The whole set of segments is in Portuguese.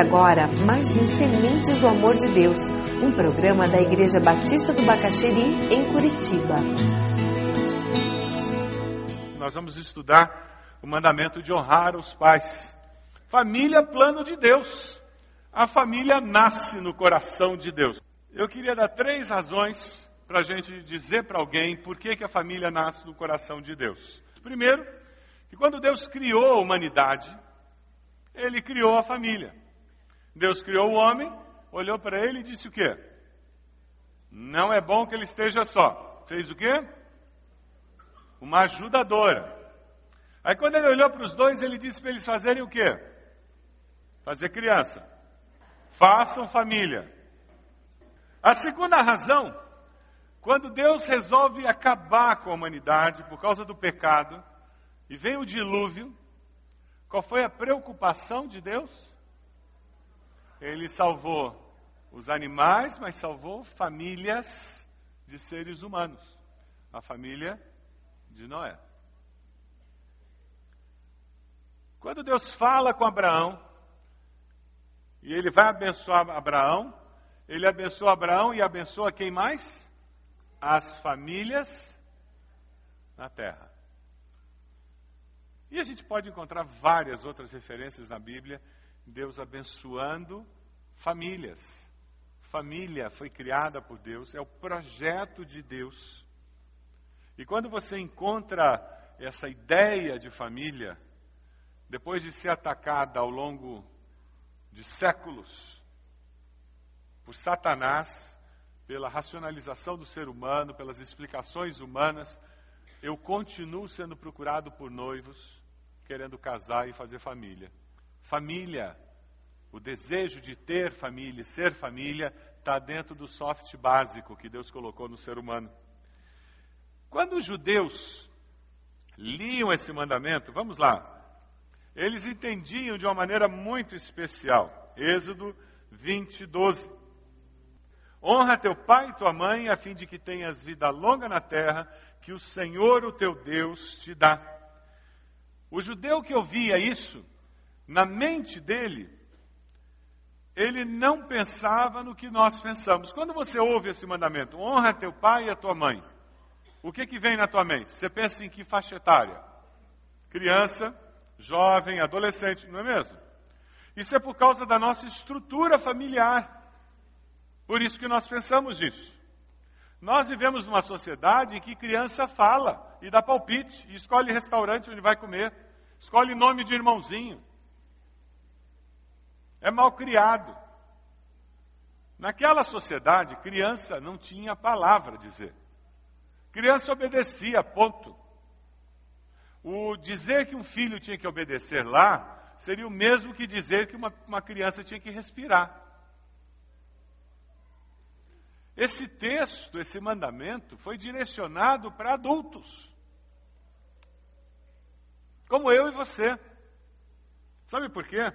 Agora mais um Sementes do Amor de Deus, um programa da Igreja Batista do Bacaxeri, em Curitiba. Nós vamos estudar o mandamento de honrar os pais. Família, plano de Deus. A família nasce no coração de Deus. Eu queria dar três razões para a gente dizer para alguém por que, que a família nasce no coração de Deus. Primeiro, que quando Deus criou a humanidade, Ele criou a família. Deus criou o homem, olhou para ele e disse o quê? Não é bom que ele esteja só. Fez o quê? Uma ajudadora. Aí quando ele olhou para os dois, ele disse para eles fazerem o quê? Fazer criança. Façam família. A segunda razão, quando Deus resolve acabar com a humanidade por causa do pecado, e vem o dilúvio, qual foi a preocupação de Deus? Ele salvou os animais, mas salvou famílias de seres humanos. A família de Noé. Quando Deus fala com Abraão, e ele vai abençoar Abraão, ele abençoa Abraão e abençoa quem mais? As famílias na terra. E a gente pode encontrar várias outras referências na Bíblia Deus abençoando famílias. Família foi criada por Deus, é o projeto de Deus. E quando você encontra essa ideia de família, depois de ser atacada ao longo de séculos por Satanás, pela racionalização do ser humano, pelas explicações humanas, eu continuo sendo procurado por noivos querendo casar e fazer família. Família, o desejo de ter família, ser família, está dentro do soft básico que Deus colocou no ser humano. Quando os judeus liam esse mandamento, vamos lá, eles entendiam de uma maneira muito especial. Êxodo 20, 12. Honra teu pai e tua mãe, a fim de que tenhas vida longa na terra, que o Senhor, o teu Deus, te dá. O judeu que ouvia isso, na mente dele, ele não pensava no que nós pensamos. Quando você ouve esse mandamento, honra teu pai e a tua mãe, o que, que vem na tua mente? Você pensa em que faixa etária? Criança, jovem, adolescente, não é mesmo? Isso é por causa da nossa estrutura familiar. Por isso que nós pensamos nisso. Nós vivemos numa sociedade em que criança fala e dá palpite, e escolhe restaurante onde vai comer, escolhe nome de irmãozinho, é mal criado. Naquela sociedade, criança não tinha palavra a dizer. Criança obedecia, ponto. O dizer que um filho tinha que obedecer lá seria o mesmo que dizer que uma, uma criança tinha que respirar. Esse texto, esse mandamento, foi direcionado para adultos. Como eu e você. Sabe por quê?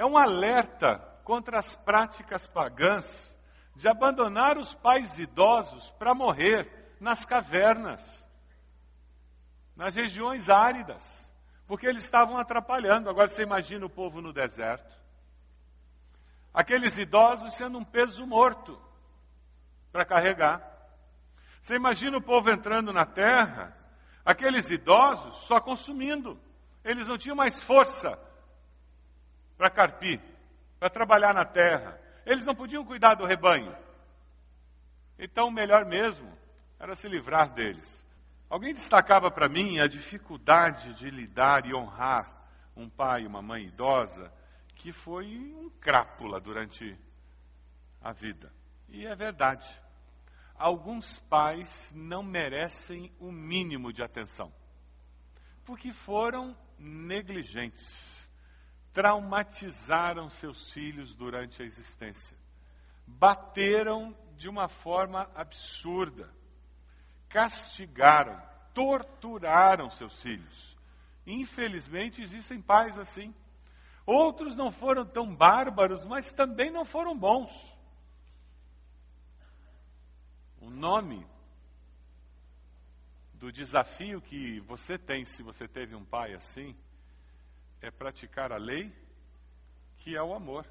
É um alerta contra as práticas pagãs de abandonar os pais idosos para morrer nas cavernas, nas regiões áridas, porque eles estavam atrapalhando. Agora você imagina o povo no deserto. Aqueles idosos sendo um peso morto para carregar. Você imagina o povo entrando na terra, aqueles idosos só consumindo. Eles não tinham mais força para carpir, para trabalhar na terra. Eles não podiam cuidar do rebanho. Então, o melhor mesmo era se livrar deles. Alguém destacava para mim a dificuldade de lidar e honrar um pai e uma mãe idosa que foi um crápula durante a vida. E é verdade. Alguns pais não merecem o mínimo de atenção, porque foram negligentes, traumatizaram seus filhos durante a existência, bateram de uma forma absurda, castigaram, torturaram seus filhos. Infelizmente, existem pais assim. Outros não foram tão bárbaros, mas também não foram bons. O nome do desafio que você tem, se você teve um pai assim, é praticar a lei, que é o amor,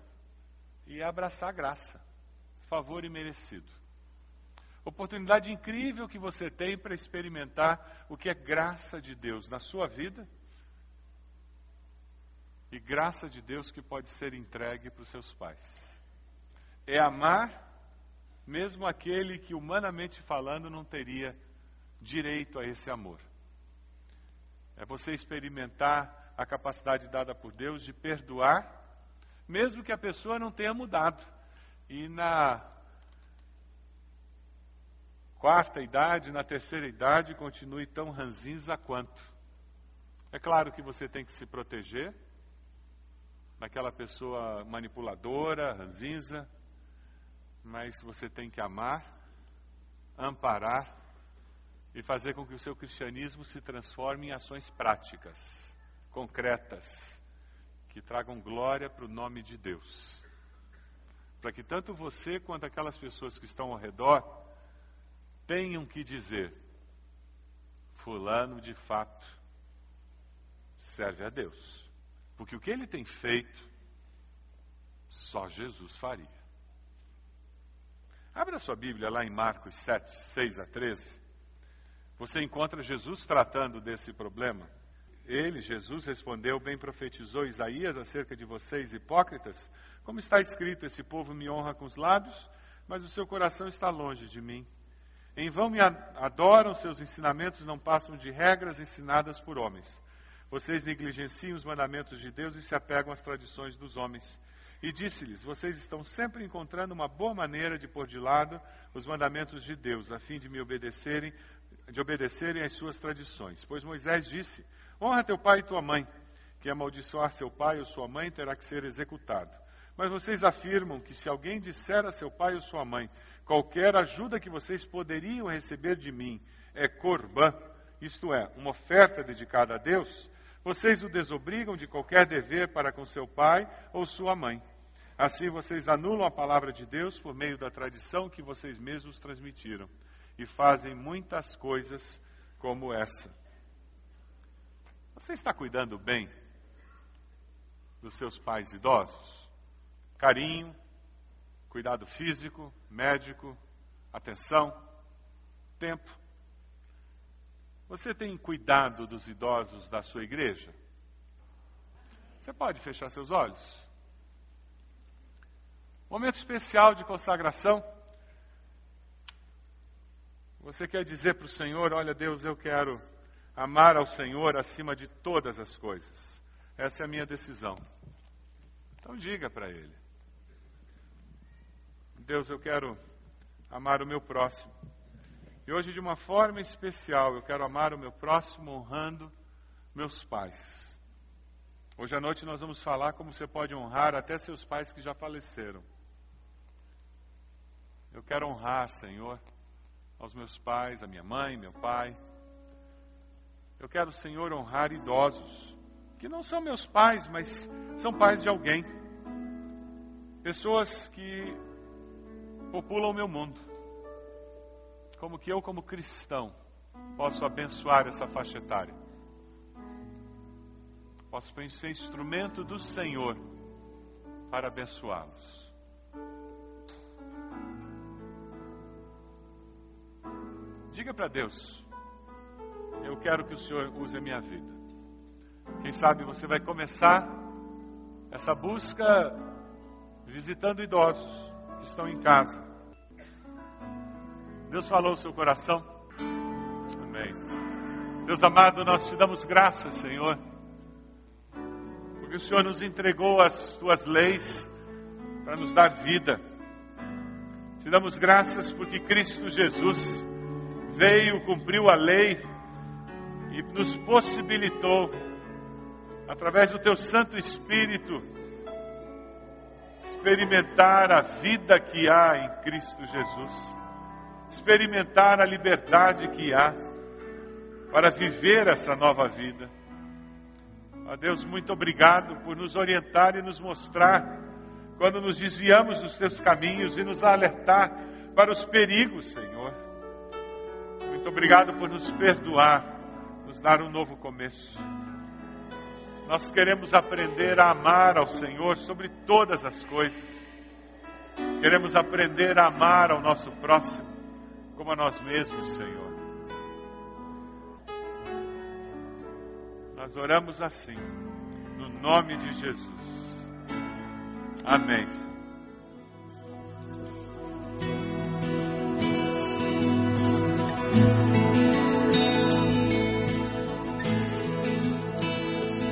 e abraçar a graça, favor imerecido. Oportunidade incrível que você tem para experimentar o que é graça de Deus na sua vida e graça de Deus que pode ser entregue para os seus pais. É amar mesmo aquele que, humanamente falando, não teria direito a esse amor. É você experimentar a capacidade dada por Deus de perdoar, mesmo que a pessoa não tenha mudado. E na quarta idade, na terceira idade, continue tão ranzinza quanto. É claro que você tem que se proteger, daquela pessoa manipuladora, ranzinza, mas você tem que amar, amparar e fazer com que o seu cristianismo se transforme em ações práticas, concretas, que tragam glória para o nome de Deus. Para que tanto você quanto aquelas pessoas que estão ao redor tenham que dizer: Fulano de fato serve a Deus. Porque o que ele tem feito, só Jesus faria. Abra sua Bíblia lá em Marcos 7, 6 a 13. Você encontra Jesus tratando desse problema. Ele, Jesus, respondeu: Bem profetizou Isaías acerca de vocês, hipócritas. Como está escrito: Esse povo me honra com os lábios, mas o seu coração está longe de mim. Em vão me adoram, seus ensinamentos não passam de regras ensinadas por homens. Vocês negligenciam os mandamentos de Deus e se apegam às tradições dos homens. E disse-lhes: Vocês estão sempre encontrando uma boa maneira de pôr de lado os mandamentos de Deus, a fim de me obedecerem, de obedecerem às suas tradições. Pois Moisés disse: Honra teu pai e tua mãe. Que amaldiçoar seu pai ou sua mãe terá que ser executado. Mas vocês afirmam que se alguém disser a seu pai ou sua mãe, qualquer ajuda que vocês poderiam receber de mim é corbã, isto é, uma oferta dedicada a Deus, vocês o desobrigam de qualquer dever para com seu pai ou sua mãe. Assim vocês anulam a palavra de Deus por meio da tradição que vocês mesmos transmitiram e fazem muitas coisas como essa. Você está cuidando bem dos seus pais idosos? Carinho, cuidado físico, médico, atenção, tempo. Você tem cuidado dos idosos da sua igreja? Você pode fechar seus olhos? Momento especial de consagração. Você quer dizer para o Senhor: Olha, Deus, eu quero amar ao Senhor acima de todas as coisas. Essa é a minha decisão. Então diga para Ele: Deus, eu quero amar o meu próximo. E hoje, de uma forma especial, eu quero amar o meu próximo honrando meus pais. Hoje à noite nós vamos falar como você pode honrar até seus pais que já faleceram. Eu quero honrar, Senhor, aos meus pais, a minha mãe, meu pai. Eu quero, Senhor, honrar idosos, que não são meus pais, mas são pais de alguém. Pessoas que populam o meu mundo como que eu, como cristão, posso abençoar essa faixa etária. Posso ser instrumento do Senhor para abençoá-los. Diga para Deus: Eu quero que o Senhor use a minha vida. Quem sabe você vai começar essa busca visitando idosos que estão em casa Deus falou o seu coração? Amém. Deus amado, nós te damos graças, Senhor, porque o Senhor nos entregou as tuas leis para nos dar vida. Te damos graças porque Cristo Jesus veio, cumpriu a lei e nos possibilitou, através do Teu Santo Espírito, experimentar a vida que há em Cristo Jesus, experimentar a liberdade que há para viver essa nova vida. Ó Deus, muito obrigado por nos orientar e nos mostrar quando nos desviamos dos teus caminhos e nos alertar para os perigos, Senhor. Muito obrigado por nos perdoar, nos dar um novo começo. Nós queremos aprender a amar ao Senhor sobre todas as coisas. Queremos aprender a amar ao nosso próximo como a nós mesmos, Senhor. Nós oramos assim, no nome de Jesus. Amém.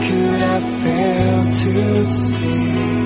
could I fail to see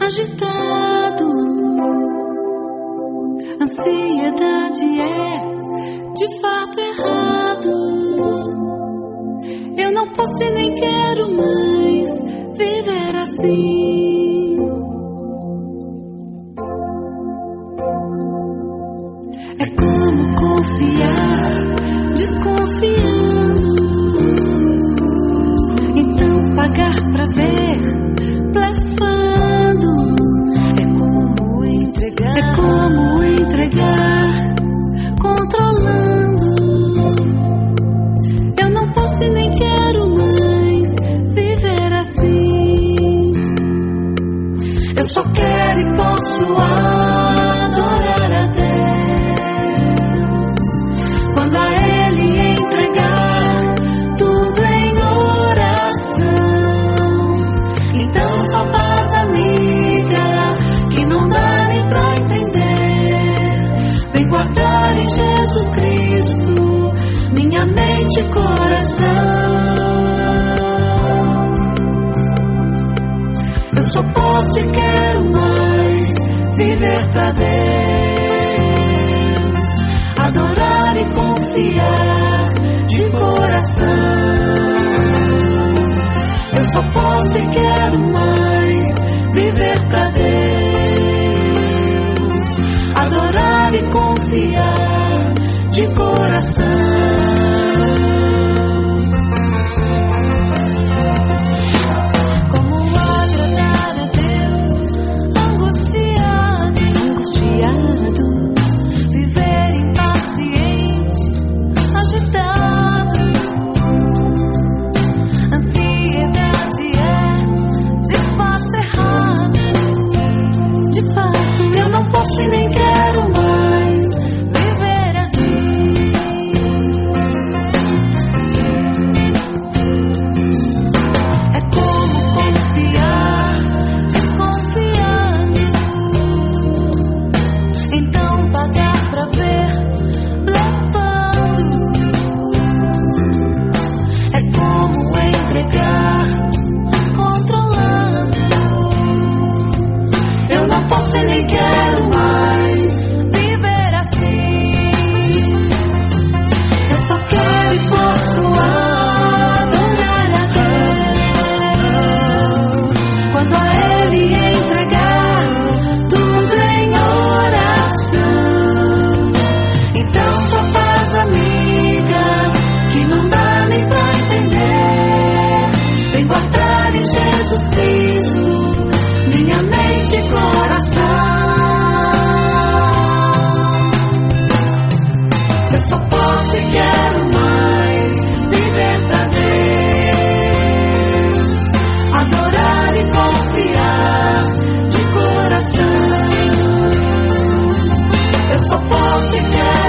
agitado. Ansiedade é de fato errado. Eu não posso e nem quero mais viver assim. Quero e posso adorar a Deus. Quando a Ele entregar tudo em oração. Então só paz amiga que não dá nem pra entender. Vem guardar em Jesus Cristo minha mente e coração. Só posso e quero mais viver pra Deus, adorar e confiar de coração. Eu só posso e quero mais viver pra Deus, adorar e confiar de coração.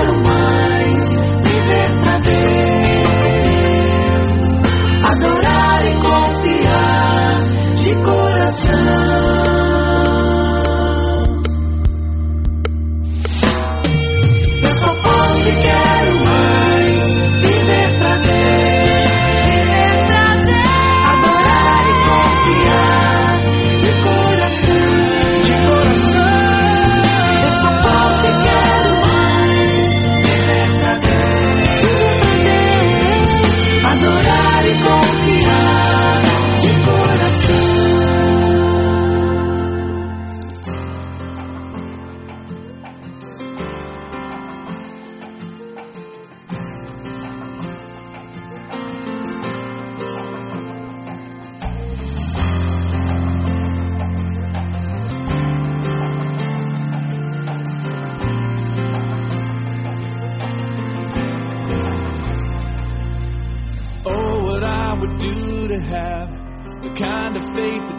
Come.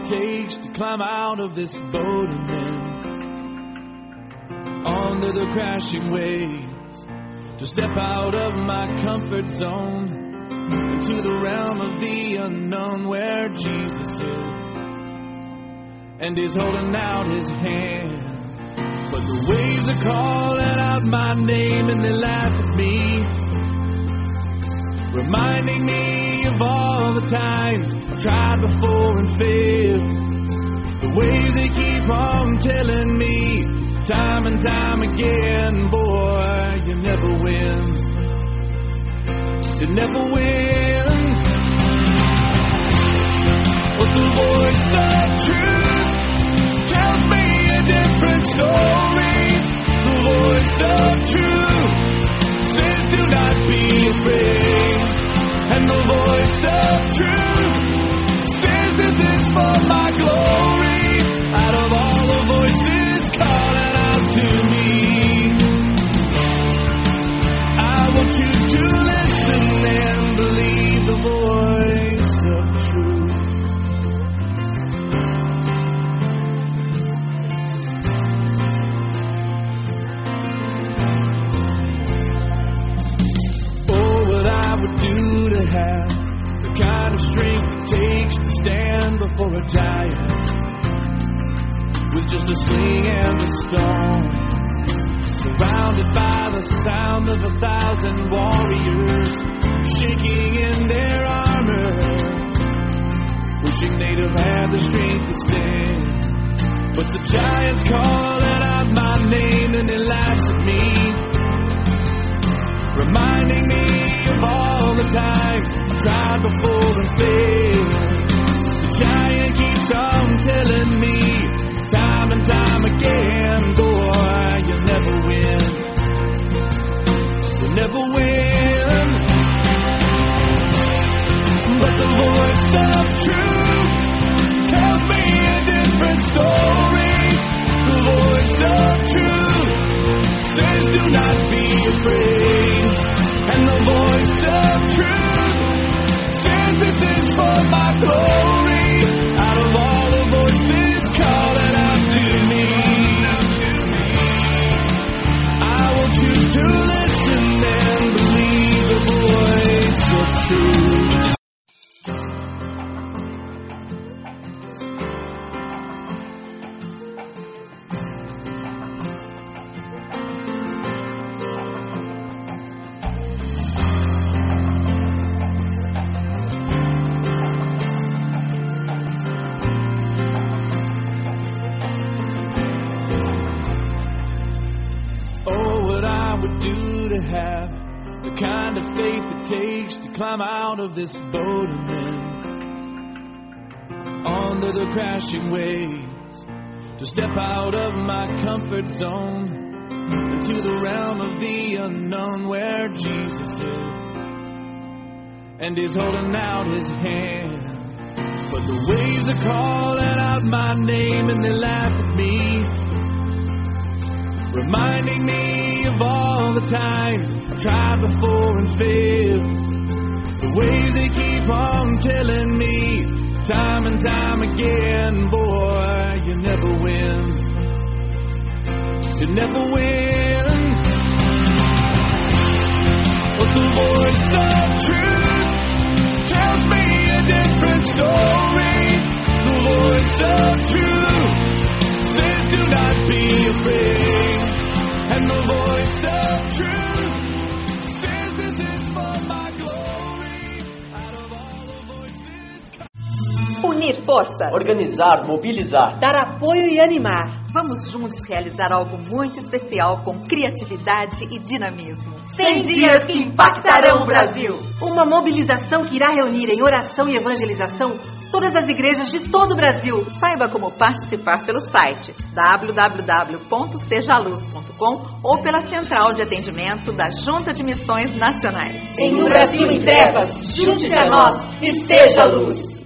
Takes to climb out of this boat and then onto the crashing waves, to step out of my comfort zone into the realm of the unknown where Jesus is. And he's holding out his hand. But the waves are calling out my name and they laugh at me. Reminding me of all the times I've tried before and failed. The waves they keep on telling me time and time again, boy, you never win. You never win. But the voice of truth tells me a different story. The voice of truth says, do not be afraid. And the voice of truth says, this is for my glory. Out of all the voices calling out to me, I will choose to listen and kind of strength it takes to stand before a giant with just a sling and a stone. Surrounded by the sound of a thousand warriors shaking in their armor, wishing they'd have had the strength to stand. But the giant's calling out my name and he laughs at me reminding me the times tried before and failed. The giant keeps on telling me time and time again, boy, you'll never win. You'll never win. But the voice of truth tells me a different story. The voice of truth says do not be afraid. The voice of truth this is for my glory. Out of all the voices to me, I will choose to listen and believe the voice of would do to have the kind of faith it takes to climb out of this boat and then onto the crashing waves, to step out of my comfort zone into the realm of the unknown where Jesus is. And he's holding out his hand. But the waves are calling out my name and they laugh at me reminding me of all the times I've tried before and failed. The ways they keep on telling me time and time again, boy, you never win. You never win. But the voice of truth tells me a different story. The voice of truth says do not be afraid. Unir forças. Organizar, mobilizar. Dar apoio e animar. Vamos juntos realizar algo muito especial com criatividade e dinamismo. 100 dias que impactarão o Brasil. Uma mobilização que irá reunir em oração e evangelização todas as igrejas de todo o Brasil. Saiba como participar pelo site www.sejaluz.com ou pela central de atendimento da Junta de Missões Nacionais. Em um Brasil em trevas, junte-se a nós e seja luz.